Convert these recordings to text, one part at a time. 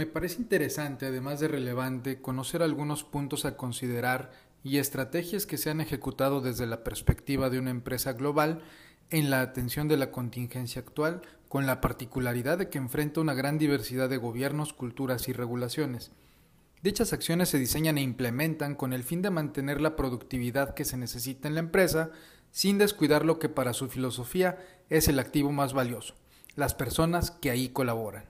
Me parece interesante, además de relevante, conocer algunos puntos a considerar y estrategias que se han ejecutado desde la perspectiva de una empresa global en la atención de la contingencia actual, con la particularidad de que enfrenta una gran diversidad de gobiernos, culturas y regulaciones. Dichas acciones se diseñan e implementan con el fin de mantener la productividad que se necesita en la empresa, sin descuidar lo que para su filosofía es el activo más valioso, las personas que ahí colaboran.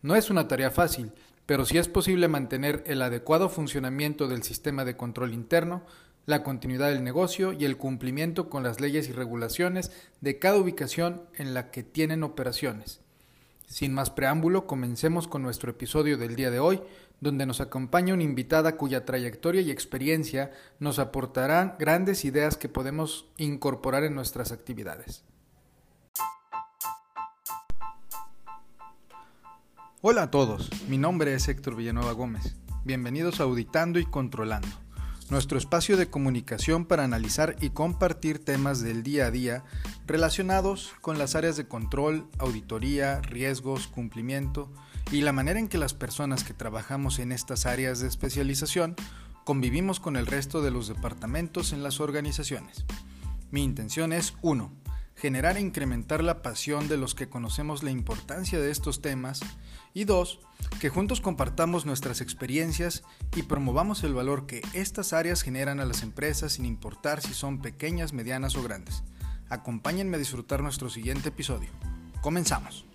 No es una tarea fácil, pero sí es posible mantener el adecuado funcionamiento del sistema de control interno, la continuidad del negocio y el cumplimiento con las leyes y regulaciones de cada ubicación en la que tienen operaciones. Sin más preámbulo, comencemos con nuestro episodio del día de hoy, donde nos acompaña una invitada cuya trayectoria y experiencia nos aportarán grandes ideas que podemos incorporar en nuestras actividades. Hola a todos, mi nombre es Héctor Villanueva Gómez. Bienvenidos a Auditando y Controlando, nuestro espacio de comunicación para analizar y compartir temas del día a día relacionados con las áreas de control, auditoría, riesgos, cumplimiento y la manera en que las personas que trabajamos en estas áreas de especialización convivimos con el resto de los departamentos en las organizaciones. Mi intención es 1 generar e incrementar la pasión de los que conocemos la importancia de estos temas y dos, que juntos compartamos nuestras experiencias y promovamos el valor que estas áreas generan a las empresas sin importar si son pequeñas, medianas o grandes. Acompáñenme a disfrutar nuestro siguiente episodio. Comenzamos.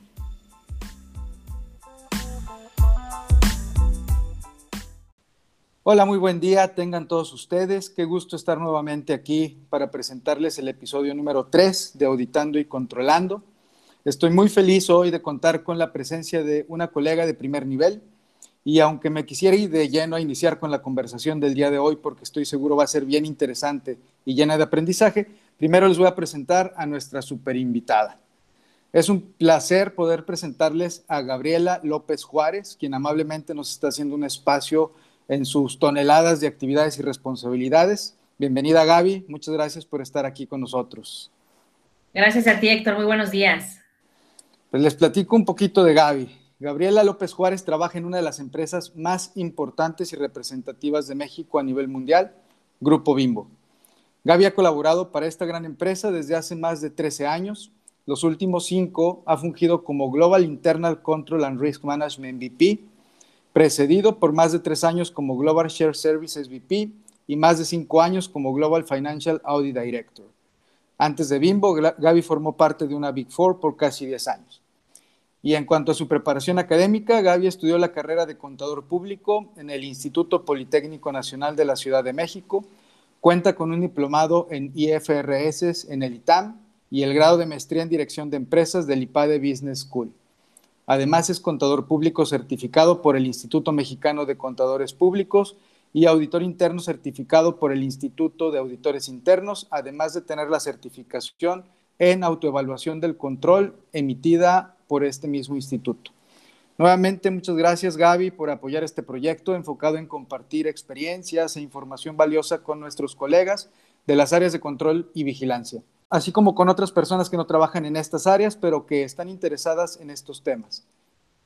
Hola, muy buen día, tengan todos ustedes. Qué gusto estar nuevamente aquí para presentarles el episodio número 3 de Auditando y Controlando. Estoy muy feliz hoy de contar con la presencia de una colega de primer nivel y aunque me quisiera ir de lleno a iniciar con la conversación del día de hoy porque estoy seguro va a ser bien interesante y llena de aprendizaje, primero les voy a presentar a nuestra super invitada. Es un placer poder presentarles a Gabriela López Juárez, quien amablemente nos está haciendo un espacio en sus toneladas de actividades y responsabilidades. Bienvenida Gaby, muchas gracias por estar aquí con nosotros. Gracias a ti Héctor, muy buenos días. Pues les platico un poquito de Gaby. Gabriela López Juárez trabaja en una de las empresas más importantes y representativas de México a nivel mundial, Grupo Bimbo. Gaby ha colaborado para esta gran empresa desde hace más de 13 años. Los últimos cinco ha fungido como Global Internal Control and Risk Management VP precedido por más de tres años como Global Share Services VP y más de cinco años como Global Financial Audit Director. Antes de Bimbo, Gaby formó parte de una Big Four por casi 10 años. Y en cuanto a su preparación académica, Gaby estudió la carrera de contador público en el Instituto Politécnico Nacional de la Ciudad de México, cuenta con un diplomado en IFRS en el ITAM y el grado de maestría en dirección de empresas del IPADE Business School. Además es contador público certificado por el Instituto Mexicano de Contadores Públicos y auditor interno certificado por el Instituto de Auditores Internos, además de tener la certificación en autoevaluación del control emitida por este mismo instituto. Nuevamente, muchas gracias Gaby por apoyar este proyecto enfocado en compartir experiencias e información valiosa con nuestros colegas de las áreas de control y vigilancia así como con otras personas que no trabajan en estas áreas, pero que están interesadas en estos temas.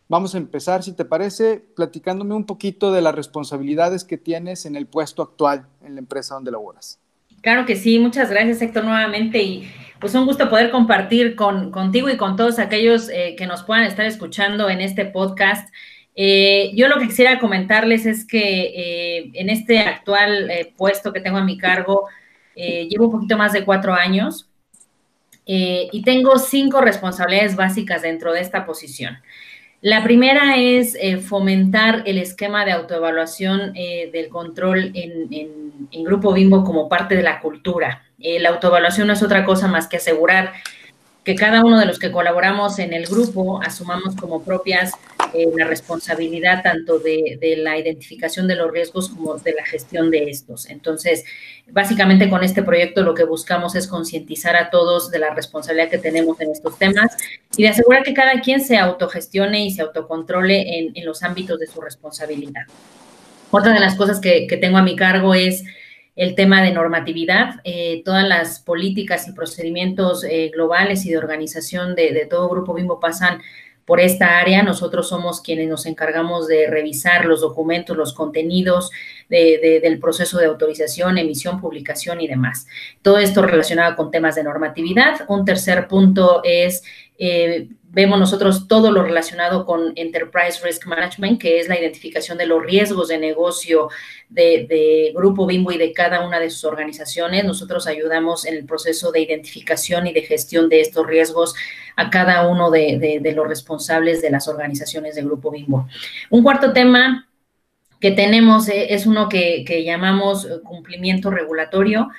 Vamos a empezar, si te parece, platicándome un poquito de las responsabilidades que tienes en el puesto actual en la empresa donde laboras. Claro que sí, muchas gracias Héctor nuevamente y pues un gusto poder compartir con, contigo y con todos aquellos eh, que nos puedan estar escuchando en este podcast. Eh, yo lo que quisiera comentarles es que eh, en este actual puesto que tengo a mi cargo, llevo un poquito más de cuatro años. Eh, y tengo cinco responsabilidades básicas dentro de esta posición. La primera es eh, fomentar el esquema de autoevaluación eh, del control en, Grupo Bimbo como parte de la cultura. la autoevaluación no es otra cosa más que asegurar que cada uno de los que colaboramos en el grupo asumamos como propias eh, la responsabilidad tanto de, la identificación de los riesgos como de la gestión de estos. Entonces, básicamente con este proyecto lo que buscamos es concientizar a todos de la responsabilidad que tenemos en estos temas y de asegurar que cada quien se autogestione y se autocontrole en, los ámbitos de su responsabilidad. Otra de las cosas que, tengo a mi cargo es el tema de normatividad, eh, todas las políticas y procedimientos eh, globales y de organización de, de, todo Grupo Bimbo pasan por esta área. Nosotros somos quienes nos encargamos de revisar los documentos, los contenidos del proceso de autorización, emisión, publicación y demás. Todo esto relacionado con temas de normatividad. Un tercer punto es eh, vemos nosotros todo lo relacionado con Enterprise Risk Management, que es la identificación de los riesgos de negocio de, Grupo Bimbo y de cada una de sus organizaciones. Nosotros ayudamos en el proceso de identificación y de gestión de estos riesgos a cada uno de, los responsables de las organizaciones de Grupo Bimbo. Un cuarto tema que tenemos eh, es uno que, que llamamos cumplimiento regulatorio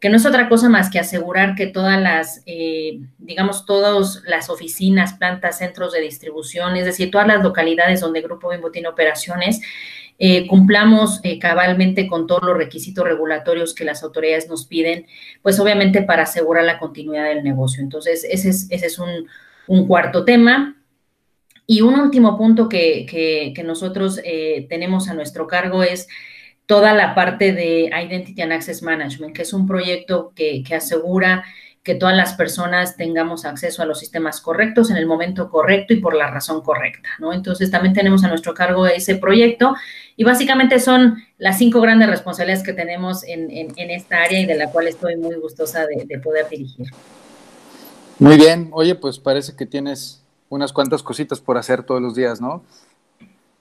que no es otra cosa más que asegurar que todas las, eh, digamos, todas las oficinas, plantas, centros de distribución, es decir, todas las localidades donde Grupo Bimbo tiene operaciones, eh, cumplamos eh, cabalmente con todos los requisitos regulatorios que las autoridades nos piden, pues obviamente para asegurar la continuidad del negocio. Entonces, ese es, ese es un, cuarto tema. Y un último punto que, que nosotros tenemos a nuestro cargo es toda la parte de Identity and Access Management, que es un proyecto que, asegura que todas las personas tengamos acceso a los sistemas correctos en el momento correcto y por la razón correcta, ¿no? Entonces también tenemos a nuestro cargo ese proyecto y básicamente son las cinco grandes responsabilidades que tenemos en, esta área y de la cual estoy muy gustosa de, de poder dirigir. Muy bien, oye, pues parece que tienes unas cuantas cositas por hacer todos los días, ¿no?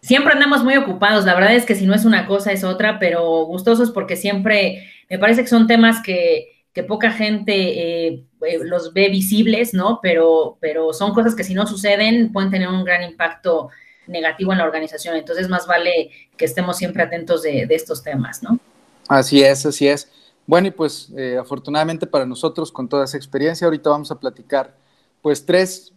Siempre andamos muy ocupados, la verdad es que si no es una cosa es otra, pero gustosos porque siempre me parece que son temas que, poca gente eh, eh, los ve visibles, ¿no? Pero, pero son cosas que si no suceden pueden tener un gran impacto negativo en la organización. Entonces, más vale que estemos siempre atentos de, estos temas, ¿no? Así es, así es. Bueno, y pues eh, afortunadamente para nosotros, con toda esa experiencia, ahorita vamos a platicar pues tres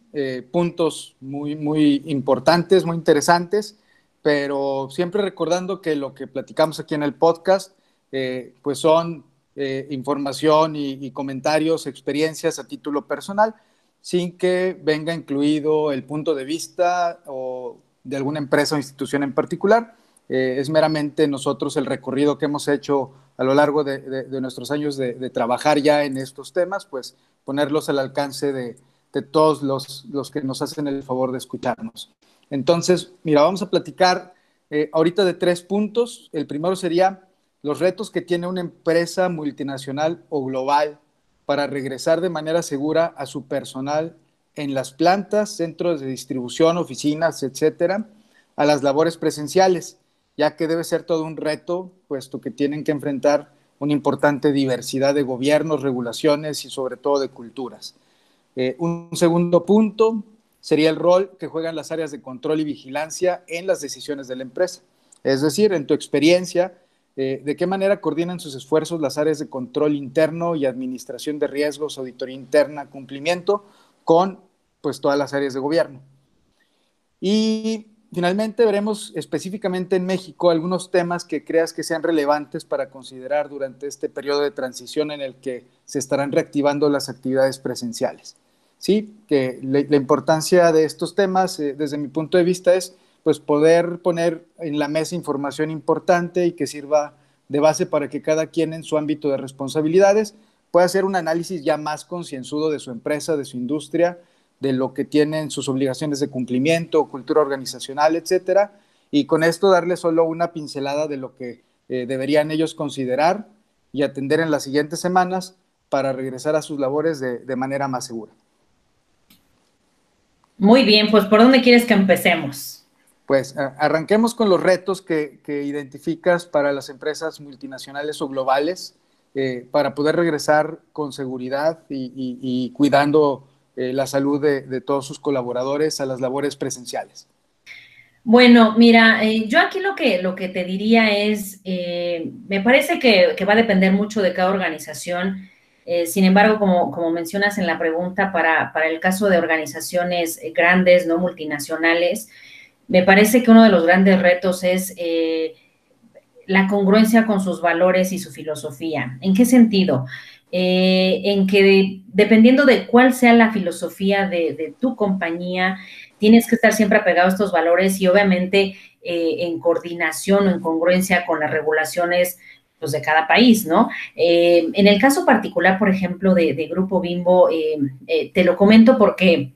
puntos muy, muy importantes, muy interesantes pero siempre recordando que lo que platicamos aquí en el podcast, eh, pues son eh, información y, comentarios, experiencias a título personal, sin que venga incluido el punto de vista o de alguna empresa o institución en particular. Eh, es meramente nosotros el recorrido que hemos hecho a lo largo de, nuestros años de, trabajar ya en estos temas, pues ponerlos al alcance de, todos los, los que nos hacen el favor de escucharnos. Entonces, mira, vamos a platicar eh, ahorita de tres puntos. El primero sería los retos que tiene una empresa multinacional o global para regresar de manera segura a su personal en las plantas, centros de distribución, oficinas, etcétera, a las labores presenciales, ya que debe ser todo un reto, puesto que tienen que enfrentar una importante diversidad de gobiernos, regulaciones y sobre todo de culturas. Eh, un segundo punto sería el rol que juegan las áreas de control y vigilancia en las decisiones de la empresa. Es decir, en tu experiencia, eh, ¿de qué manera coordinan sus esfuerzos las áreas de control interno y administración de riesgos, auditoría interna, cumplimiento con pues, todas las áreas de gobierno? Y finalmente veremos específicamente en México algunos temas que creas que sean relevantes para considerar durante este periodo de transición en el que se estarán reactivando las actividades presenciales. ¿Sí? Que la, importancia de estos temas, eh, desde mi punto de vista, es pues poder poner en la mesa información importante y que sirva de base para que cada quien en su ámbito de responsabilidades pueda hacer un análisis ya más concienzudo de su empresa, de su industria, de lo que tienen sus obligaciones de cumplimiento, cultura organizacional, etcétera, y con esto darle solo una pincelada de lo que eh, deberían ellos considerar y atender en las siguientes semanas para regresar a sus labores de manera más segura. Muy bien, pues ¿por dónde quieres que empecemos? Pues arranquemos con los retos que, identificas para las empresas multinacionales o globales eh, para poder regresar con seguridad y, cuidando eh, la salud de, todos sus colaboradores a las labores presenciales. Bueno, mira, eh, yo aquí lo que, lo que te diría es, me parece que, que, va a depender mucho de cada organización eh, sin embargo, como, mencionas en la pregunta, para, el caso de organizaciones eh, grandes, no multinacionales, me parece que uno de los grandes retos es eh, la congruencia con sus valores y su filosofía. ¿En qué sentido? en que dependiendo de cuál sea la filosofía de, tu compañía, tienes que estar siempre apegado a estos valores y obviamente en coordinación o en congruencia con las regulaciones pues, de cada país, ¿no? Eh, en el caso particular, por ejemplo, de, Grupo Bimbo, eh, eh, te lo comento porque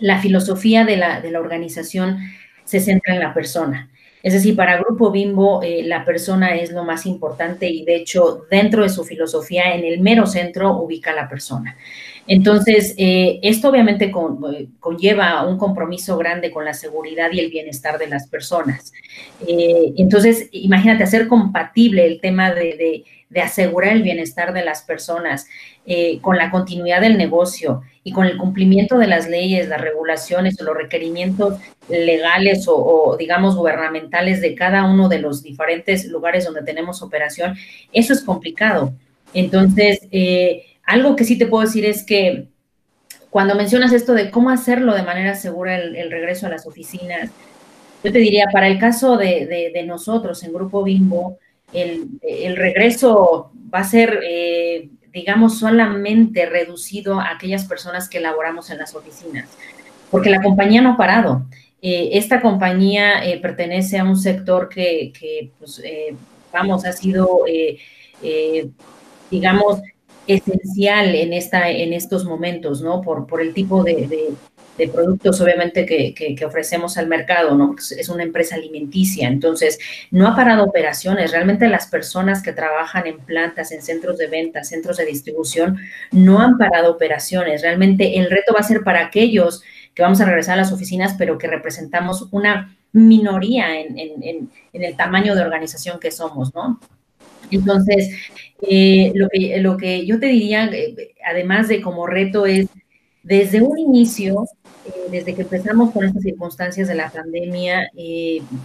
la filosofía de la, de la organización se centra en la persona. Es decir, para Grupo Bimbo, eh, la persona es lo más importante y de hecho, dentro de su filosofía, en el mero centro, ubica a la persona. Entonces, eh, esto obviamente eh, conlleva un compromiso grande con la seguridad y el bienestar de las personas. entonces, imagínate hacer compatible el tema de, de, asegurar el bienestar de las personas con la continuidad del negocio y con el cumplimiento de las leyes, las regulaciones o los requerimientos legales o, digamos gubernamentales de cada uno de los diferentes lugares donde tenemos operación, eso es complicado. Entonces, eh, algo que sí te puedo decir es que cuando mencionas esto de cómo hacerlo de manera segura el, regreso a las oficinas, yo te diría, para el caso de, nosotros en Grupo Bimbo, el, regreso va a ser, eh, digamos, solamente reducido a aquellas personas que laboramos en las oficinas, porque la compañía no ha parado. Eh, esta compañía eh, pertenece a un sector que, pues, eh, vamos, ha sido, digamos, esencial en, esta, en estos momentos, ¿no? Por, por el tipo de, productos, obviamente, que, ofrecemos al mercado, ¿no? Es una empresa alimenticia, entonces, no ha parado operaciones. Realmente las personas que trabajan en plantas, en centros de venta, centros de distribución, no han parado operaciones. Realmente el reto va a ser para aquellos que vamos a regresar a las oficinas, pero que representamos una minoría en, el tamaño de organización que somos, ¿no? Entonces, eh, lo, que, lo que yo te diría, eh, además de como reto, es desde un inicio, eh, desde que empezamos con estas circunstancias de la pandemia,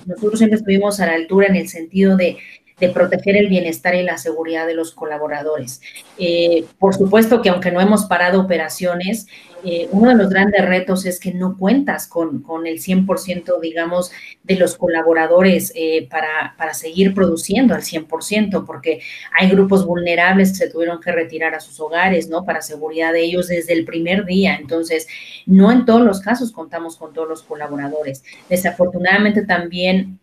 nosotros siempre estuvimos a la altura en el sentido de de proteger el bienestar y la seguridad de los colaboradores. Eh, por supuesto que aunque no hemos parado operaciones, eh, uno de los grandes retos es que no cuentas con, con el 100%, digamos, de los colaboradores eh, para, para, seguir produciendo al 100%, porque hay grupos vulnerables que se tuvieron que retirar a sus hogares, ¿no? Para seguridad de ellos desde el primer día. Entonces, no en todos los casos contamos con todos los colaboradores. Desafortunadamente también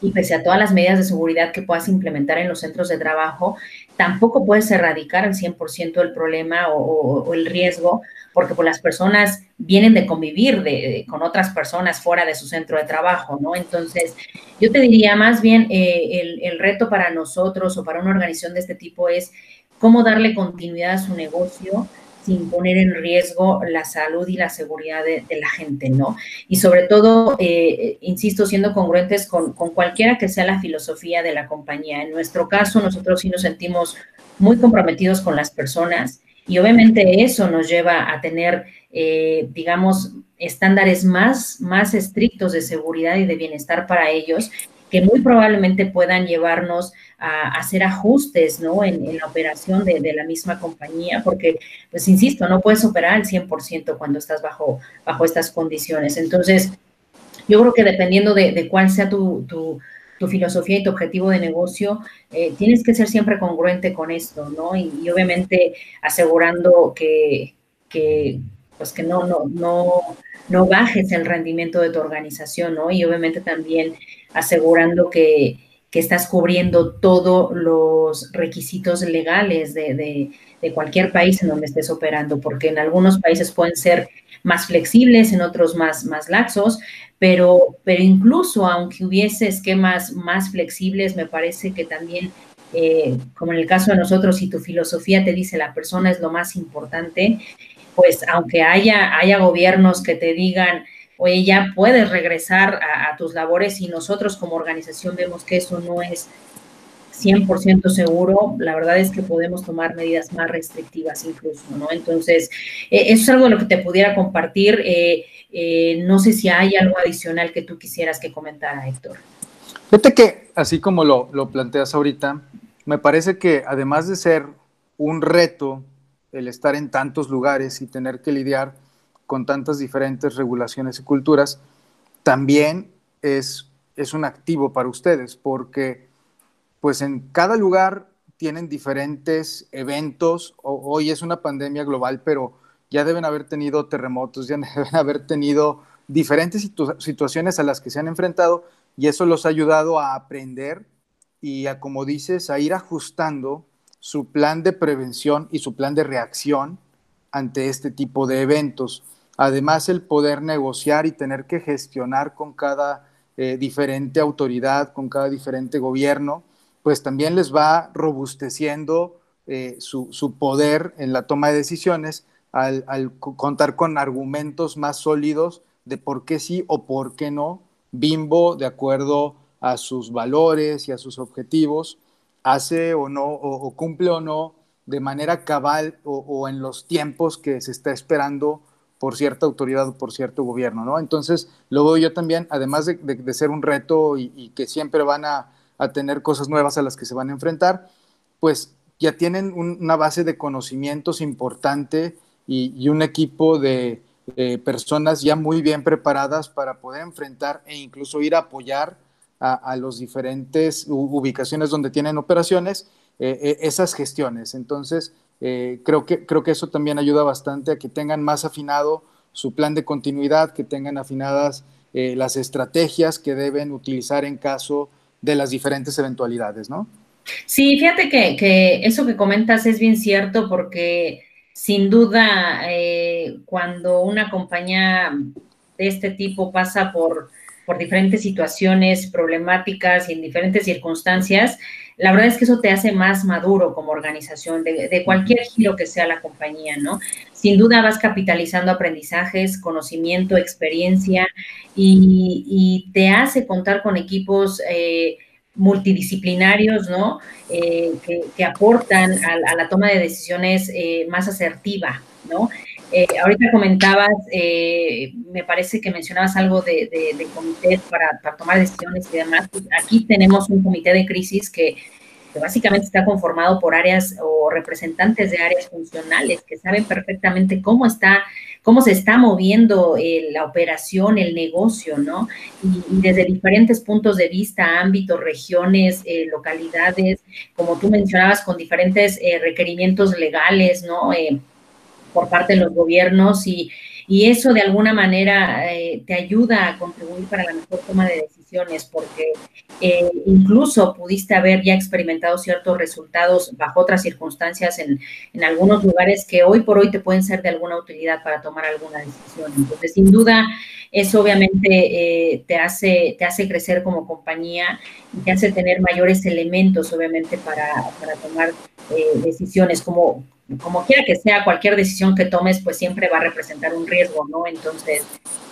y pese a todas las medidas de seguridad que puedas implementar en los centros de trabajo, tampoco puedes erradicar al 100% el problema o, el riesgo, porque pues, las personas vienen de convivir con otras personas fuera de su centro de trabajo, ¿no? Entonces, yo te diría más bien, eh, el, el reto para nosotros o para una organización de este tipo es cómo darle continuidad a su negocio sin poner en riesgo la salud y la seguridad de, la gente, ¿no? Y sobre todo, eh, insisto, siendo congruentes con, cualquiera que sea la filosofía de la compañía. En nuestro caso, nosotros sí nos sentimos muy comprometidos con las personas y obviamente eso nos lleva a tener, eh, digamos, estándares más, más estrictos de seguridad y de bienestar para ellos que muy probablemente puedan llevarnos a, hacer ajustes ¿no? en, la operación de, la misma compañía, porque, pues insisto, no puedes operar al 100% cuando estás bajo, bajo estas condiciones. Entonces, yo creo que dependiendo de, cuál sea tu, tu, filosofía y tu objetivo de negocio, eh, tienes que ser siempre congruente con esto, ¿no? Y, obviamente asegurando que, que, pues que no, no, no, no bajes el rendimiento de tu organización, ¿no? Y obviamente también asegurando que, estás cubriendo todos los requisitos legales de, cualquier país en donde estés operando, porque en algunos países pueden ser más flexibles, en otros más, más laxos, pero, pero incluso aunque hubiese esquemas más flexibles, me parece que también, eh, como en el caso de nosotros, si tu filosofía te dice la persona es lo más importante, pues aunque haya, haya gobiernos que te digan, oye, ya puedes regresar a, tus labores y nosotros como organización vemos que eso no es 100% seguro, la verdad es que podemos tomar medidas más restrictivas incluso, ¿no? Entonces, eh, eso es algo de lo que te pudiera compartir. Eh, eh, no sé si hay algo adicional que tú quisieras que comentara, Héctor. Fíjate que, así como lo, lo planteas ahorita, me parece que además de ser un reto el estar en tantos lugares y tener que lidiar con tantas diferentes regulaciones y culturas, también es, es un activo para ustedes, porque pues en cada lugar tienen diferentes eventos. hoy es una pandemia global, pero ya deben haber tenido terremotos, ya deben haber tenido diferentes situaciones a las que se han enfrentado y eso los ha ayudado a aprender y a, como dices, a ir ajustando su plan de prevención y su plan de reacción ante este tipo de eventos. Además el poder negociar y tener que gestionar con cada eh, diferente autoridad, con cada diferente gobierno, pues también les va robusteciendo eh, su, poder en la toma de decisiones al, contar con argumentos más sólidos de por qué sí o por qué no Bimbo, de acuerdo a sus valores y a sus objetivos, hace o no, o, cumple o no de manera cabal o, en los tiempos que se está esperando por cierta autoridad o por cierto gobierno, ¿no? Entonces, lo veo yo también, además de, ser un reto y, que siempre van a, tener cosas nuevas a las que se van a enfrentar, pues ya tienen una base de conocimientos importante y, un equipo de personas ya muy bien preparadas para poder enfrentar e incluso ir a apoyar a, las diferentes ubicaciones donde tienen operaciones eh, eh, esas gestiones. Entonces, eh, creo, que, creo que eso también ayuda bastante a que tengan más afinado su plan de continuidad, que tengan afinadas las estrategias que deben utilizar en caso de las diferentes eventualidades, ¿no? Sí, fíjate que, que eso que comentas es bien cierto porque sin duda cuando una compañía de este tipo pasa por, por diferentes situaciones problemáticas y en diferentes circunstancias, la verdad es que eso te hace más maduro como organización de, cualquier giro que sea la compañía, ¿no? Sin duda vas capitalizando aprendizajes, conocimiento, experiencia y, te hace contar con equipos eh, multidisciplinarios, ¿no? Eh, que, aportan a, la toma de decisiones eh, más asertiva, ¿no? Eh, ahorita comentabas, eh, me parece que mencionabas algo de, de, comités para, tomar decisiones y demás. Aquí tenemos un comité de crisis que, básicamente está conformado por áreas o representantes de áreas funcionales que saben perfectamente cómo está, cómo se está moviendo eh, la operación, el negocio, ¿no? Y, desde diferentes puntos de vista, ámbitos, regiones, localidades, como tú mencionabas, con diferentes requerimientos legales, ¿no? Por parte de los gobiernos y, eso de alguna manera eh, te ayuda a contribuir para la mejor toma de decisiones porque eh, incluso pudiste haber ya experimentado ciertos resultados bajo otras circunstancias en, en, algunos lugares que hoy por hoy te pueden ser de alguna utilidad para tomar alguna decisión. Entonces, sin duda, eso obviamente eh, te, hace, te hace crecer como compañía y te hace tener mayores elementos, obviamente, para, para tomar decisiones como como quiera que sea, cualquier decisión que tomes, pues siempre va a representar un riesgo, ¿no? Entonces,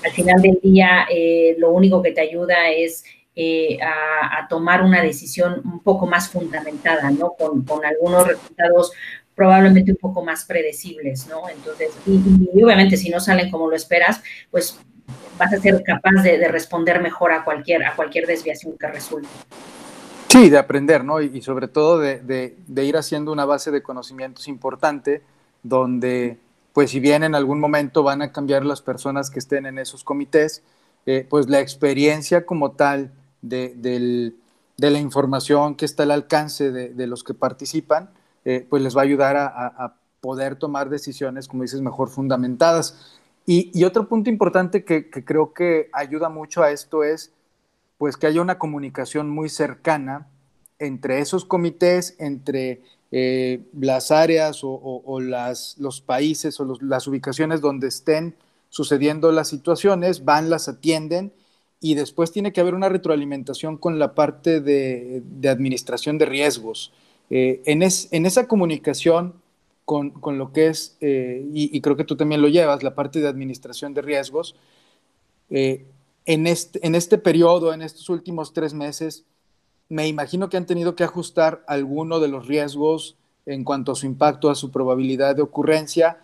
al final del día, eh, lo único que te ayuda es eh, a, tomar una decisión un poco más fundamentada, ¿no? Con, algunos resultados probablemente un poco más predecibles, ¿no? Entonces, y, obviamente si no salen como lo esperas, pues vas a ser capaz de, de responder mejor a cualquier, a cualquier desviación que resulte. Sí, de aprender, ¿no? Y, sobre todo de, ir haciendo una base de conocimientos importante, donde, pues si bien en algún momento van a cambiar las personas que estén en esos comités, eh, pues la experiencia como tal de, la información que está al alcance de, los que participan, eh, pues les va a ayudar a, poder tomar decisiones, como dices, mejor fundamentadas. Y, otro punto importante que creo que ayuda mucho a esto es pues que haya una comunicación muy cercana entre esos comités, entre eh, las áreas o, las, los países o las ubicaciones donde estén sucediendo las situaciones, van, las atienden y después tiene que haber una retroalimentación con la parte de, administración de riesgos. Eh, en, en, esa comunicación con, lo que es, eh, y, creo que tú también lo llevas, la parte de administración de riesgos, en este, en este periodo, en estos últimos tres meses, me imagino que han tenido que ajustar alguno de los riesgos en cuanto a su impacto, a su probabilidad de ocurrencia.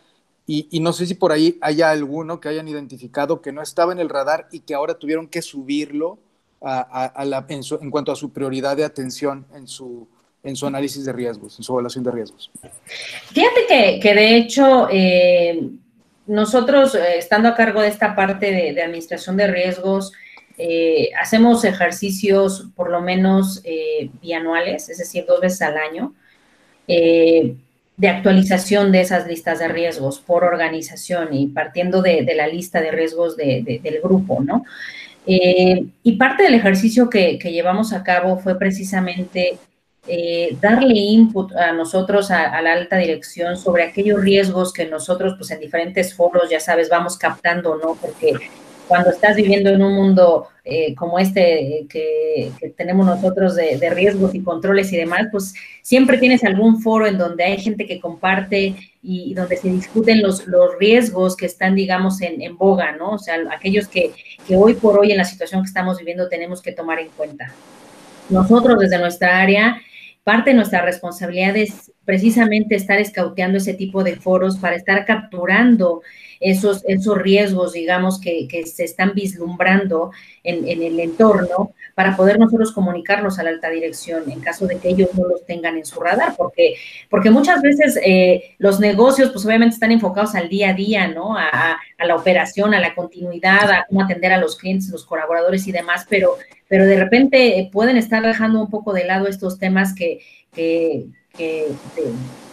Y, no sé si por ahí haya alguno que hayan identificado que no estaba en el radar y que ahora tuvieron que subirlo a, la, en, cuanto a su prioridad de atención en su, en su análisis de riesgos, en su evaluación de riesgos. Fíjate que, que de hecho, eh, nosotros, eh, estando a cargo de esta parte de, administración de riesgos, eh, hacemos ejercicios por lo menos eh, bianuales, es decir, dos veces al año, de actualización de esas listas de riesgos por organización y partiendo de, la lista de riesgos del grupo, ¿no? y parte del ejercicio que, llevamos a cabo fue precisamente eh, darle input a nosotros, a, la alta dirección, sobre aquellos riesgos que nosotros, pues en diferentes foros, ya sabes, vamos captando, ¿no? Porque cuando estás viviendo en un mundo eh, como este que, tenemos nosotros de, riesgos y controles y demás, pues siempre tienes algún foro en donde hay gente que comparte y, donde se discuten los, los riesgos que están, digamos, en, en boga, ¿no? O sea, aquellos que, que hoy por hoy en la situación que estamos viviendo tenemos que tomar en cuenta. Nosotros desde nuestra área Parte de nuestra responsabilidad es precisamente estar escauteando ese tipo de foros para estar capturando esos, esos riesgos, digamos, que, se están vislumbrando en, el entorno para poder nosotros comunicarlos a la alta dirección en caso de que ellos no los tengan en su radar, porque, porque muchas veces eh, los negocios, pues obviamente están enfocados al día a día, ¿no? A, a, la operación, a la continuidad, a cómo atender a los clientes, los colaboradores y demás, pero pero de repente eh, pueden estar dejando un poco de lado estos temas que, que,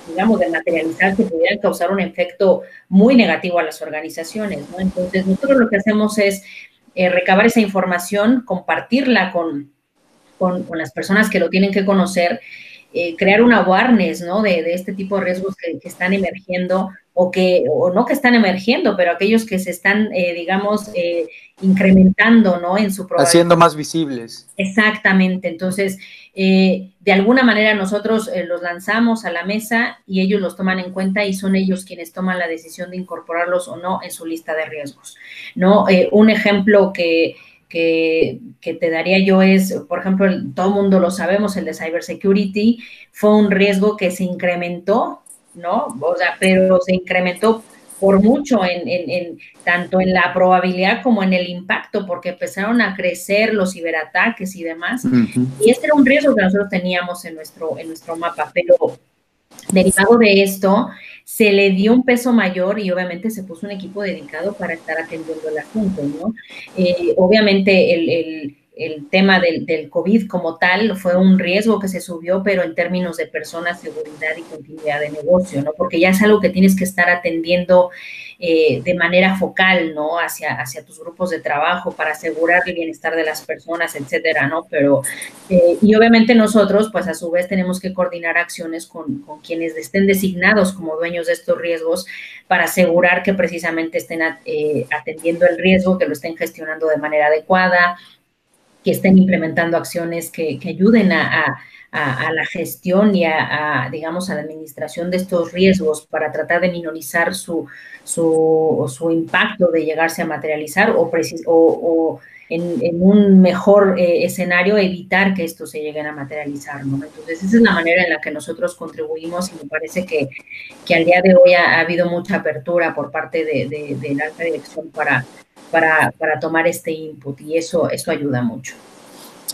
digamos, de materializar que pudieran causar un efecto muy negativo a las organizaciones. Entonces, nosotros lo que hacemos es eh, recabar esa información, compartirla con, con, las personas que lo tienen que conocer, eh, crear una awareness, ¿no? De, este tipo de riesgos que, que están emergiendo o que, o no que están emergiendo, pero aquellos que se están, eh, digamos, eh, incrementando, ¿no? En su probabilidad. Haciendo más visibles. Exactamente. Entonces, eh, de alguna manera nosotros los lanzamos a la mesa y ellos los toman en cuenta y son ellos quienes toman la decisión de incorporarlos o no en su lista de riesgos, ¿no? un ejemplo que, que, que, te daría yo es, por ejemplo, todo el mundo lo sabemos, el de cybersecurity fue un riesgo que se incrementó ¿no? O sea, pero se incrementó por mucho en, tanto en la probabilidad como en el impacto, porque empezaron a crecer los ciberataques y demás. Y este era un riesgo que nosotros teníamos en nuestro, en nuestro mapa, pero derivado de esto, se le dio un peso mayor y obviamente se puso un equipo dedicado para estar atendiendo el asunto, ¿no? Eh, obviamente el el tema del, del, COVID como tal fue un riesgo que se subió, pero en términos de personas, seguridad y continuidad de negocio, ¿no? Porque ya es algo que tienes que estar atendiendo eh, de manera focal, ¿no? Hacia, hacia tus grupos de trabajo para asegurar el bienestar de las personas, etcétera, ¿no? Pero, eh, y obviamente nosotros, pues a su vez tenemos que coordinar acciones con, con, quienes estén designados como dueños de estos riesgos para asegurar que precisamente estén eh, atendiendo el riesgo, que lo estén gestionando de manera adecuada, que estén implementando acciones que, ayuden a, la gestión y a, digamos, a la administración de estos riesgos para tratar de minorizar su, su, impacto de llegarse a materializar o, o, en, un mejor eh, escenario evitar que esto se lleguen a materializar, ¿no? Entonces, esa es la manera en la que nosotros contribuimos y me parece que, que al día de hoy ha, habido mucha apertura por parte de, de la alta dirección para, para, tomar este input y eso, eso ayuda mucho.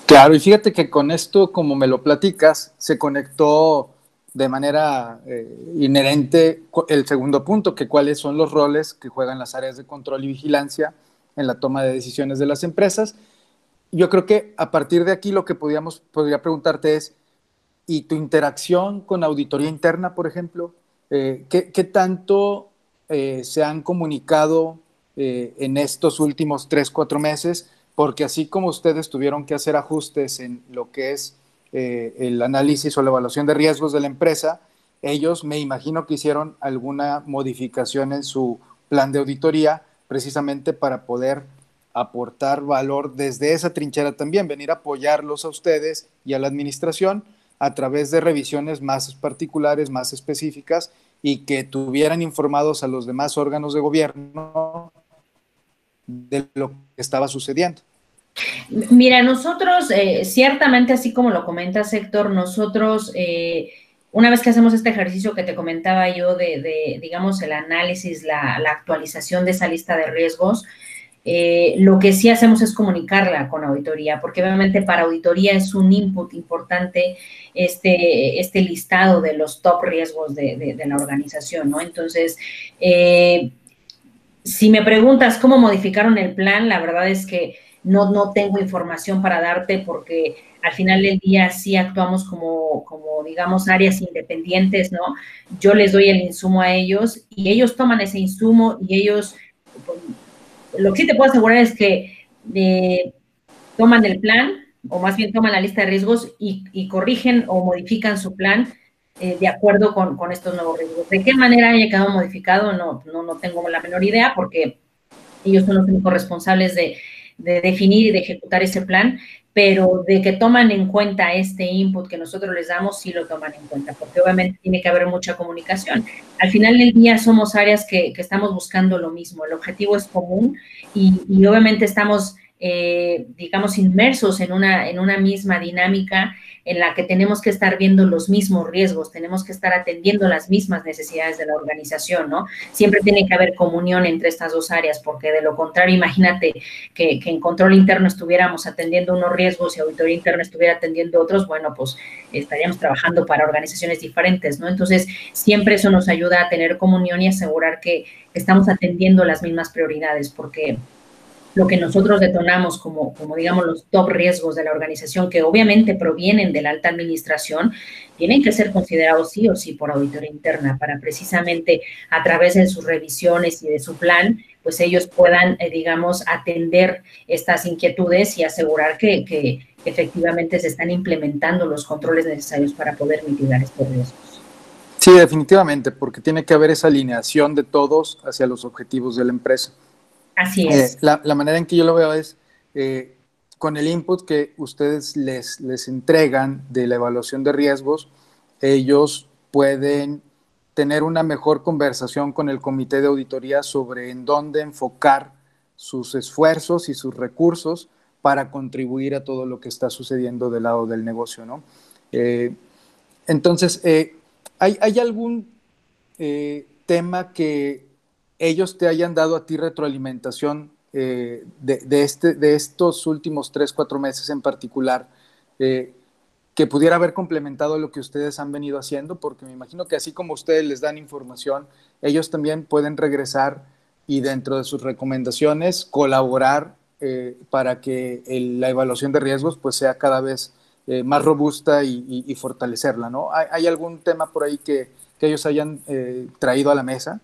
Claro, y fíjate que con esto, como me lo platicas, se conectó de manera eh, inherente el segundo punto, que cuáles son los roles que juegan las áreas de control y vigilancia en la toma de decisiones de las empresas. Yo creo que a partir de aquí lo que podríamos, podría preguntarte es, ¿y tu interacción con auditoría interna, por ejemplo? Eh, ¿qué, tanto eh, se han comunicado eh, en estos últimos tres, cuatro meses, porque así como ustedes tuvieron que hacer ajustes en lo que es eh, el análisis o la evaluación de riesgos de la empresa, ellos me imagino que hicieron alguna modificación en su plan de auditoría precisamente para poder aportar valor desde esa trinchera también, venir a apoyarlos a ustedes y a la administración a través de revisiones más particulares, más específicas y que tuvieran informados a los demás órganos de gobierno de lo que estaba sucediendo. Mira, nosotros, eh, ciertamente, así como lo comentas, Héctor, nosotros, eh, una vez que hacemos este ejercicio que te comentaba yo de, digamos, el análisis, la, actualización de esa lista de riesgos, eh, lo que sí hacemos es comunicarla con auditoría, porque obviamente para auditoría es un input importante este, este listado de los top riesgos de, de la organización, ¿no? Entonces, si me preguntas cómo modificaron el plan, la verdad es que no, no tengo información para darte porque al final del día sí actuamos como, como, digamos, áreas independientes, ¿no? Yo les doy el insumo a ellos y ellos toman ese insumo y ellos, lo que sí te puedo asegurar es que eh, toman el plan, o más bien toman la lista de riesgos y, corrigen o modifican su plan eh, de acuerdo con, estos nuevos riesgos. ¿De qué manera haya quedado modificado? No, no, no tengo la menor idea porque ellos son los únicos responsables de, de definir y de ejecutar ese plan, pero de que toman en cuenta este input que nosotros les damos, sí lo toman en cuenta, porque obviamente tiene que haber mucha comunicación. Al final del día somos áreas que, estamos buscando lo mismo, el objetivo es común y, y obviamente estamos eh, digamos, inmersos en una, en una misma dinámica en la que tenemos que estar viendo los mismos riesgos, tenemos que estar atendiendo las mismas necesidades de la organización, ¿no? Siempre tiene que haber comunión entre estas dos áreas, porque de lo contrario, imagínate que, en control interno estuviéramos atendiendo unos riesgos y auditoría interna estuviera atendiendo otros, bueno, pues estaríamos trabajando para organizaciones diferentes, ¿no? Entonces, siempre eso nos ayuda a tener comunión y asegurar que estamos atendiendo las mismas prioridades, porque lo que nosotros detonamos como, como, digamos, los top riesgos de la organización, que obviamente provienen de la alta administración, tienen que ser considerados sí o sí por auditoría interna para precisamente a través de sus revisiones y de su plan, pues ellos puedan, eh, digamos, atender estas inquietudes y asegurar que, que efectivamente se están implementando los controles necesarios para poder mitigar estos riesgos. Sí, definitivamente, porque tiene que haber esa alineación de todos hacia los objetivos de la empresa. Así eh, es. la, manera en que yo lo veo es eh, con el input que ustedes les, les entregan de la evaluación de riesgos, ellos pueden tener una mejor conversación con el comité de auditoría sobre en dónde enfocar sus esfuerzos y sus recursos para contribuir a todo lo que está sucediendo del lado del negocio, ¿no? Eh, entonces, ¿hay, ¿hay, algún tema que ellos te hayan dado a ti retroalimentación eh, de, este, de estos últimos tres, cuatro meses en particular, eh, que pudiera haber complementado lo que ustedes han venido haciendo, porque me imagino que así como ustedes les dan información, ellos también pueden regresar y dentro de sus recomendaciones colaborar eh, para que la evaluación de riesgos pues sea cada vez más robusta y, fortalecerla, ¿no? ¿Hay, algún tema por ahí que, que ellos hayan traído a la mesa?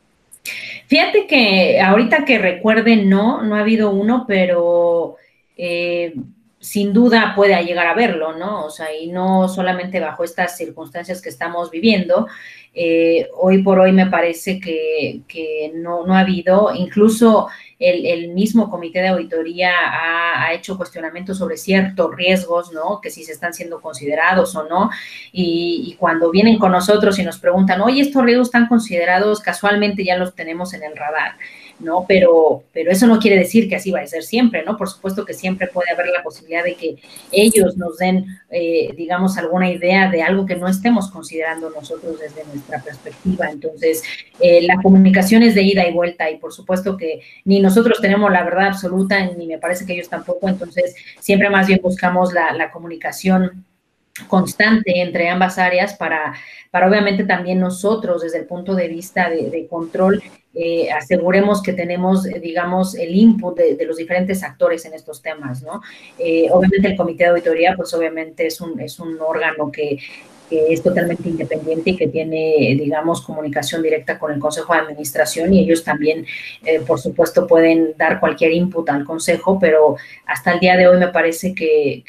Fíjate que ahorita que recuerden, no, no ha habido uno, pero eh, sin duda puede llegar a verlo, ¿no? O sea, y no solamente bajo estas circunstancias que estamos viviendo. Eh, hoy por hoy me parece que, no, no, ha habido, incluso el, mismo comité de auditoría ha, hecho cuestionamientos sobre ciertos riesgos, ¿no? Que si se están siendo considerados o no. Y, y, cuando vienen con nosotros y nos preguntan, oye, estos riesgos están considerados, casualmente ya los tenemos en el radar. ¿No? Pero, pero eso no quiere decir que así va a ser siempre, ¿no? Por supuesto que siempre puede haber la posibilidad de que ellos nos den, eh, digamos, alguna idea de algo que no estemos considerando nosotros desde nuestra perspectiva. Entonces, eh, la comunicación es de ida y vuelta y por supuesto que ni nosotros tenemos la verdad absoluta, ni me parece que ellos tampoco, entonces siempre más bien buscamos la, la comunicación constante entre ambas áreas para, para obviamente también nosotros desde el punto de vista de, control eh, aseguremos que tenemos, eh, digamos, el input de, los diferentes actores en estos temas, ¿no? Eh, obviamente el comité de auditoría, pues obviamente es un, es un órgano que, que es totalmente independiente y que tiene, digamos, comunicación directa con el Consejo de Administración y ellos también, eh, por supuesto, pueden dar cualquier input al Consejo, pero hasta el día de hoy me parece que,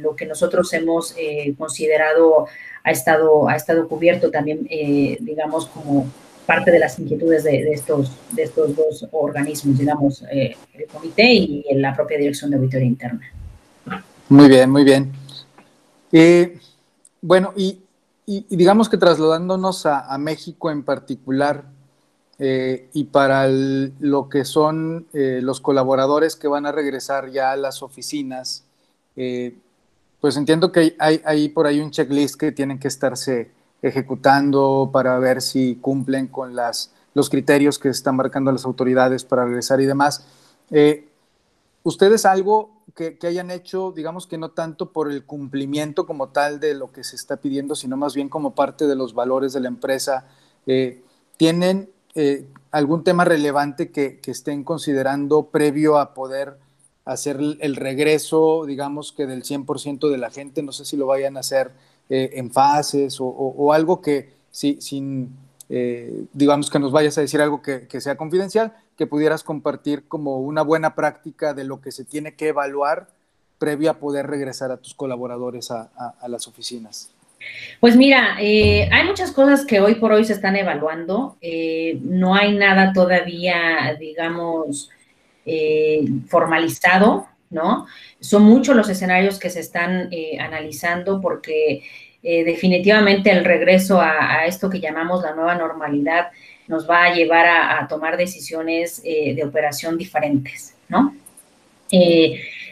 lo que nosotros hemos eh, considerado ha estado, ha estado cubierto también, eh, digamos, como parte de las inquietudes de, estos, de estos dos organismos, digamos, el comité y la propia Dirección de Auditoría Interna. Muy bien, muy bien. bueno, y digamos que trasladándonos a, México en particular eh, y para lo que son eh, los colaboradores que van a regresar ya a las oficinas, eh, pues entiendo que hay, hay, por ahí un checklist que tienen que estarse ejecutando para ver si cumplen con las, los criterios que están marcando las autoridades para regresar y demás. ¿Ustedes algo que, hayan hecho, digamos que no tanto por el cumplimiento como tal de lo que se está pidiendo, sino más bien como parte de los valores de la empresa, eh, tienen eh, algún tema relevante que, estén considerando previo a poder hacer el regreso, digamos que del 100% de la gente, no sé si lo vayan a hacer eh, en fases o, algo que sin, digamos que nos vayas a decir algo que, sea confidencial, que pudieras compartir como una buena práctica de lo que se tiene que evaluar previo a poder regresar a tus colaboradores a, las oficinas? Pues mira, eh, hay muchas cosas que hoy por hoy se están evaluando. Eh, no hay nada todavía, digamos, eh, formalizado, ¿no? Son muchos los escenarios que se están analizando porque definitivamente el regreso a, esto que llamamos la nueva normalidad nos va a llevar a, tomar decisiones de operación diferentes, ¿no?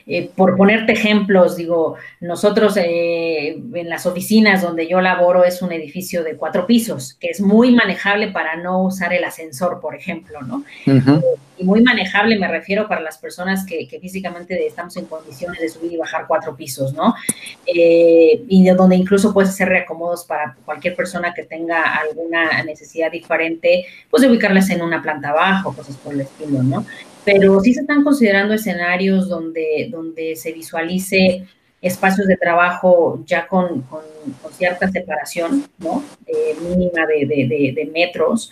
Eh, eh, por ponerte ejemplos, digo, nosotros eh, en las oficinas donde yo laboro es un edificio de cuatro pisos, que es muy manejable para no usar el ascensor, por ejemplo, ¿no? y muy manejable me refiero para las personas que, físicamente estamos en condiciones de subir y bajar cuatro pisos, ¿no? y de donde incluso puedes hacer reacomodos para cualquier persona que tenga alguna necesidad diferente, pues de ubicarlas en una planta abajo, cosas por el estilo, ¿no? Pero sí se están considerando escenarios donde, donde se visualice espacios de trabajo ya con, cierta separación, ¿no? Eh, mínima de, metros,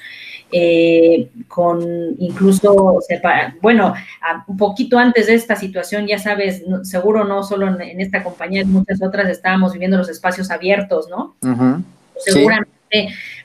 eh, con incluso, bueno, un poquito antes de esta situación, ya sabes, seguro no solo en, esta compañía, en muchas otras estábamos viviendo los espacios abiertos, ¿no? Seguramente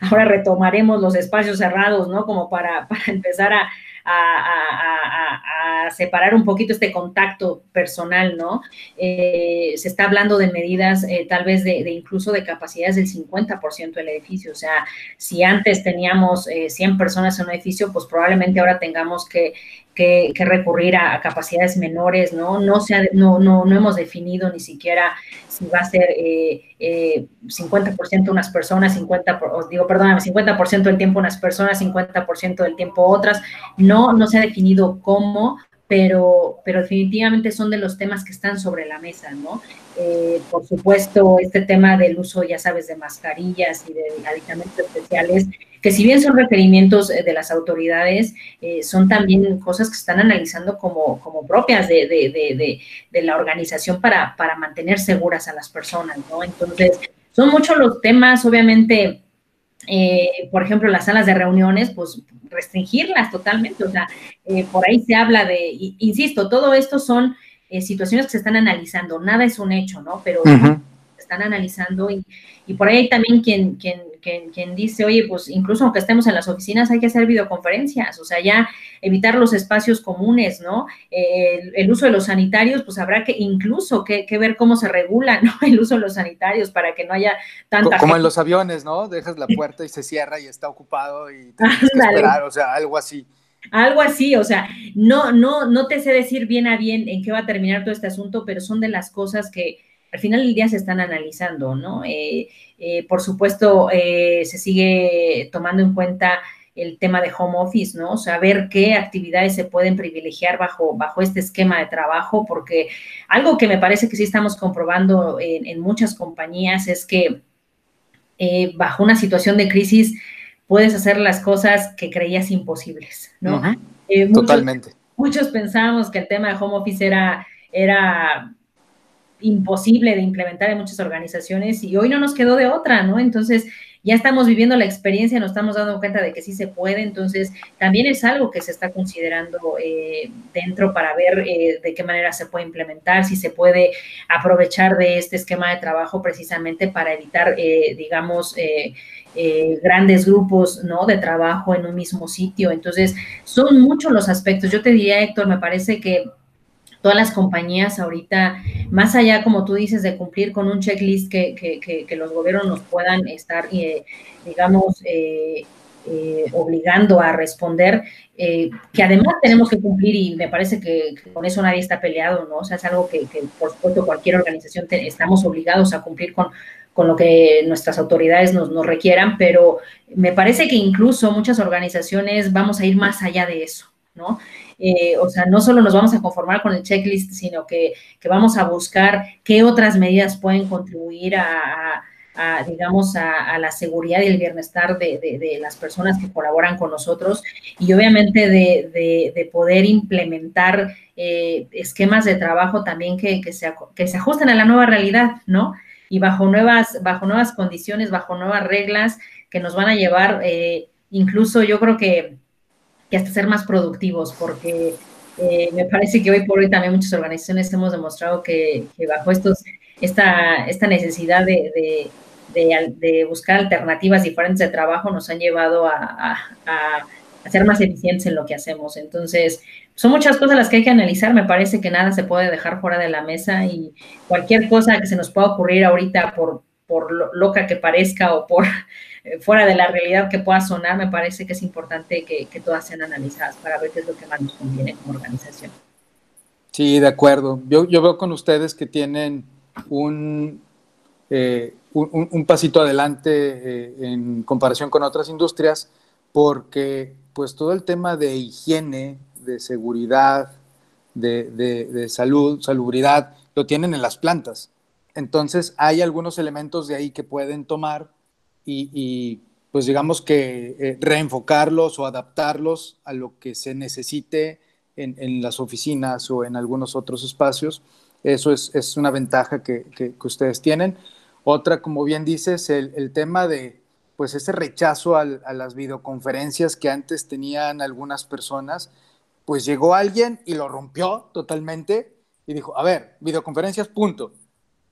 ahora retomaremos los espacios cerrados, ¿no? Como para, para empezar a a, separar un poquito este contacto personal, ¿no? Eh, se está hablando de medidas eh, tal vez de, incluso de capacidades del 50% del edificio, o sea, si antes teníamos 100 eh, personas en un edificio, pues probablemente ahora tengamos que que, recurrir a, capacidades menores, ¿no? No, se no, no, no, hemos definido ni siquiera si va a ser eh, eh, 50% unas personas, 50, digo, perdóname, 50% del tiempo unas personas, 50% del tiempo otras. No, no se ha definido cómo, pero, pero definitivamente son de los temas que están sobre la mesa, ¿no? Eh, por supuesto, este tema del uso, ya sabes, de mascarillas y de aditamentos especiales que si bien son requerimientos eh, de las autoridades, eh, son también cosas que están analizando como, como propias de, de, de, la organización para, para mantener seguras a las personas, ¿no? Entonces, son muchos los temas, obviamente, eh, por ejemplo, las salas de reuniones, pues restringirlas totalmente, o sea, por ahí se habla de, insisto, todo esto son situaciones que se están analizando, nada es un hecho, ¿no? Pero se están analizando y, y por ahí también quien, quien quien, dice, oye, pues incluso aunque estemos en las oficinas hay que hacer videoconferencias, o sea, ya evitar los espacios comunes, ¿no? el, uso de los sanitarios, pues habrá que incluso que, ver cómo se regula, ¿no? El uso de los sanitarios para que no haya tanta... Como en los aviones, ¿no? Dejas la puerta y se cierra y está ocupado y tienes que esperar, o sea, algo así. Algo así, o sea, no, no, no te sé decir bien a bien en qué va a terminar todo este asunto, pero son de las cosas que al final del día se están analizando, ¿no? Eh, eh, por supuesto, eh, se sigue tomando en cuenta el tema de home office, ¿no? O sea, ver qué actividades se pueden privilegiar bajo, bajo este esquema de trabajo, porque algo que me parece que sí estamos comprobando en, muchas compañías es que bajo una situación de crisis puedes hacer las cosas que creías imposibles, ¿no? Totalmente. Muchos pensamos que el tema de home office era, era imposible de implementar en muchas organizaciones y hoy no nos quedó de otra, ¿no? Entonces, ya estamos viviendo la experiencia, nos estamos dando cuenta de que sí se puede, entonces también es algo que se está considerando eh, dentro para ver eh, de qué manera se puede implementar, si se puede aprovechar de este esquema de trabajo precisamente para evitar, eh, digamos, grandes grupos ¿no? de trabajo en un mismo sitio. Entonces, son muchos los aspectos. Yo te diría, Héctor, me parece que todas las compañías ahorita, más allá, como tú dices, de cumplir con un checklist que, que, que, los gobiernos nos puedan estar, eh, digamos, eh, eh, obligando a responder, que además tenemos que cumplir y me parece que, con eso nadie está peleado, ¿no? O sea, es algo que, por supuesto cualquier organización estamos obligados a cumplir con, con lo que nuestras autoridades nos, nos requieran, pero me parece que incluso muchas organizaciones vamos a ir más allá de eso, ¿no? Eh, o sea, no solo nos vamos a conformar con el checklist, sino que, vamos a buscar qué otras medidas pueden contribuir a, digamos, a, la seguridad y el bienestar de, las personas que colaboran con nosotros y obviamente de, poder implementar eh, esquemas de trabajo también que, se, que se ajusten a la nueva realidad, ¿no? Y bajo nuevas, bajo nuevas condiciones, bajo nuevas reglas que nos van a llevar, eh, incluso yo creo que que hasta ser más productivos, porque Eh, me parece que hoy por hoy también muchas organizaciones hemos demostrado que, bajo estos, esta, esta necesidad de, buscar alternativas diferentes de trabajo nos han llevado a, a, ser más eficientes en lo que hacemos. Entonces, son muchas cosas las que hay que analizar. Me parece que nada se puede dejar fuera de la mesa y cualquier cosa que se nos pueda ocurrir ahorita por, por loca que parezca o por fuera de la realidad que pueda sonar, me parece que es importante que, todas sean analizadas para ver qué es lo que más nos conviene como organización. Sí, de acuerdo. Yo, veo con ustedes que tienen un, eh, un, pasito adelante eh, en comparación con otras industrias, porque pues todo el tema de higiene, de seguridad, de, de salud, salubridad, lo tienen en las plantas. Entonces hay algunos elementos de ahí que pueden tomar y, pues digamos que eh, reenfocarlos o adaptarlos a lo que se necesite en, las oficinas o en algunos otros espacios. Eso es, una ventaja que, ustedes tienen. Otra, como bien dices, el, el tema de pues ese rechazo a las videoconferencias que antes tenían algunas personas, pues llegó alguien y lo rompió totalmente y dijo, a ver, videoconferencias, punto.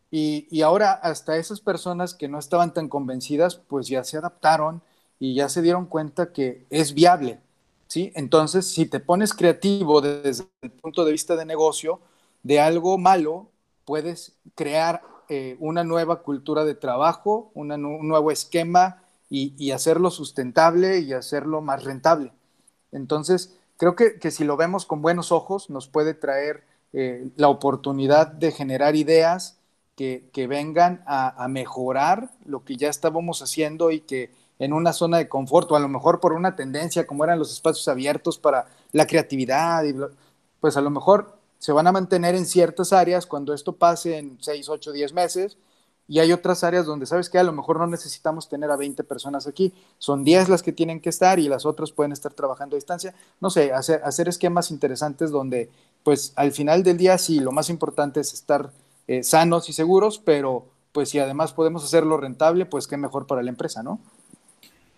Y, ahora hasta esas personas que no estaban tan convencidas, pues ya se adaptaron y ya se dieron cuenta que es viable, ¿sí? Entonces, si te pones creativo desde el punto de vista de negocio, de algo malo, puedes crear eh, una nueva cultura de trabajo, un nuevo esquema y, hacerlo sustentable y hacerlo más rentable. Entonces, creo que, si lo vemos con buenos ojos, nos puede traer eh, la oportunidad de generar ideas que, vengan a, mejorar lo que ya estábamos haciendo y que en una zona de confort, o a lo mejor por una tendencia como eran los espacios abiertos para la creatividad, y, pues a lo mejor se van a mantener en ciertas áreas cuando esto pase en 6, 8, 10 meses, y hay otras áreas donde sabes que a lo mejor no necesitamos tener a 20 personas aquí, son 10 las que tienen que estar y las otras pueden estar trabajando a distancia. No sé, hacer, hacer esquemas interesantes donde, pues al final del día, sí, lo más importante es estar eh, sanos y seguros, pero pues si además podemos hacerlo rentable, pues qué mejor para la empresa, ¿no?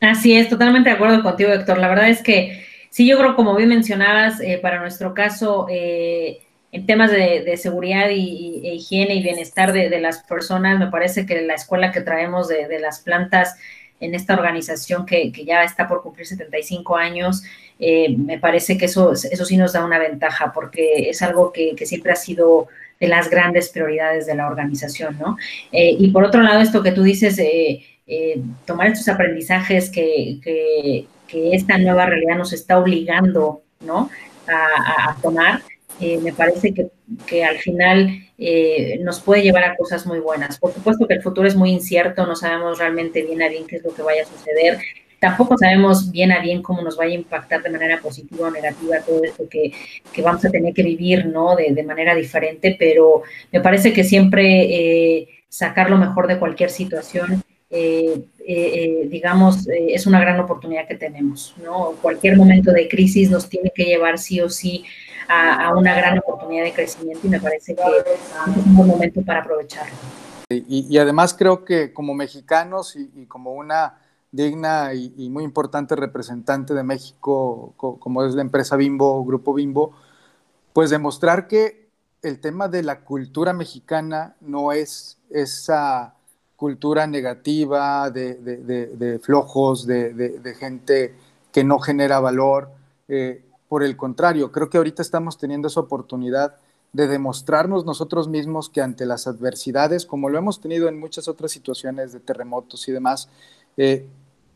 Así es, totalmente de acuerdo contigo, Héctor. La verdad es que sí, yo creo, como bien mencionabas, eh, para nuestro caso, eh, en temas de, seguridad y, e higiene y bienestar de, las personas, me parece que la escuela que traemos de, las plantas en esta organización que, ya está por cumplir 75 años, me parece que eso, eso sí nos da una ventaja, porque es algo que siempre ha sido de las grandes prioridades de la organización, ¿no? Eh, y por otro lado, esto que tú dices, eh, eh, tomar estos aprendizajes que, que, esta nueva realidad nos está obligando, ¿no? A, tomar, me parece que, que al final nos puede llevar a cosas muy buenas. Por supuesto que el futuro es muy incierto, no sabemos realmente bien a bien qué es lo que vaya a suceder, Tampoco sabemos bien a bien cómo nos vaya a impactar de manera positiva o negativa todo esto que, vamos a tener que vivir, ¿no? De, manera diferente, pero me parece que siempre eh, sacar lo mejor de cualquier situación, eh, eh, digamos, es una gran oportunidad que tenemos, ¿no? Cualquier momento de crisis nos tiene que llevar sí o sí a, una gran oportunidad de crecimiento y me parece que es un buen momento para aprovecharlo. Y, además creo que como mexicanos y como una digna y, muy importante representante de México, como es la empresa Bimbo, Grupo Bimbo, pues demostrar que el tema de la cultura mexicana no es esa cultura negativa de, flojos, de, gente que no genera valor. Eh, por el contrario, creo que ahorita estamos teniendo esa oportunidad de demostrarnos nosotros mismos que ante las adversidades, como lo hemos tenido en muchas otras situaciones de terremotos y demás, eh,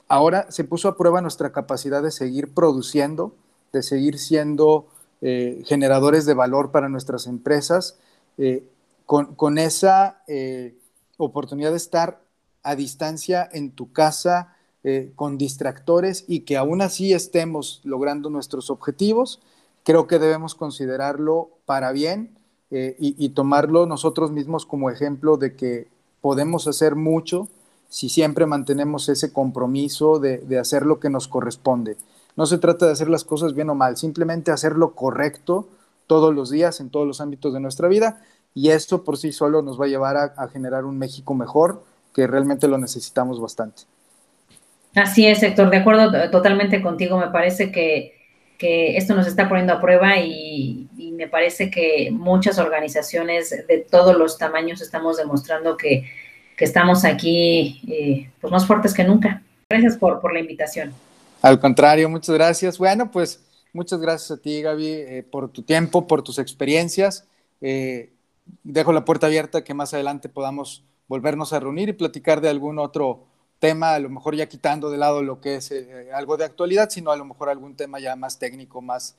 ahora se puso a prueba nuestra capacidad de seguir produciendo, de seguir siendo eh, generadores de valor para nuestras empresas, eh, con, esa eh, oportunidad de estar a distancia en tu casa, con distractores y que aún así estemos logrando nuestros objetivos, creo que debemos considerarlo para bien y tomarlo nosotros mismos como ejemplo de que podemos hacer mucho si siempre mantenemos ese compromiso de, hacer lo que nos corresponde. No se trata de hacer las cosas bien o mal, simplemente hacer lo correcto todos los días en todos los ámbitos de nuestra vida y esto por sí solo nos va a llevar a, generar un México mejor que realmente lo necesitamos bastante. Así es, Héctor, de acuerdo totalmente contigo. Me parece que, que esto nos está poniendo a prueba y, me parece que muchas organizaciones de todos los tamaños estamos demostrando que, estamos aquí eh, pues más fuertes que nunca. Gracias por, por la invitación. Al contrario, muchas gracias. Bueno, pues muchas gracias a ti, Gaby, eh, por tu tiempo, por tus experiencias. Eh, dejo la puerta abierta que más adelante podamos volvernos a reunir y platicar de algún otro tema, a lo mejor ya quitando de lado lo que es algo de actualidad, sino a lo mejor algún tema ya más técnico, más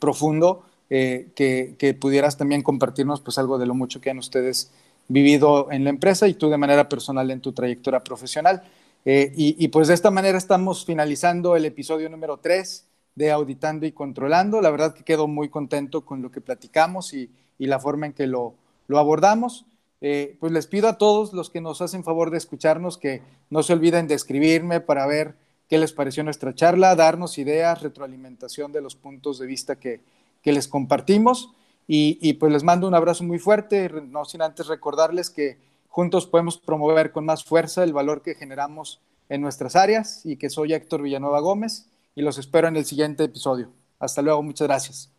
profundo, que, que, pudieras también compartirnos pues algo de lo mucho que han ustedes vivido en la empresa y tú de manera personal en tu trayectoria profesional. Eh, y, pues de esta manera estamos finalizando el episodio número 3 de Auditando y Controlando. La verdad que quedo muy contento con lo que platicamos y, la forma en que lo, abordamos. Eh, pues les pido a todos los que nos hacen favor de escucharnos que no se olviden de escribirme para ver qué les pareció nuestra charla, darnos ideas, retroalimentación de los puntos de vista que, les compartimos. Y, pues les mando un abrazo muy fuerte, no sin antes recordarles que Juntos podemos promover con más fuerza el valor que generamos en nuestras áreas y que soy Héctor Villanueva Gómez y los espero en el siguiente episodio. Hasta luego, muchas gracias.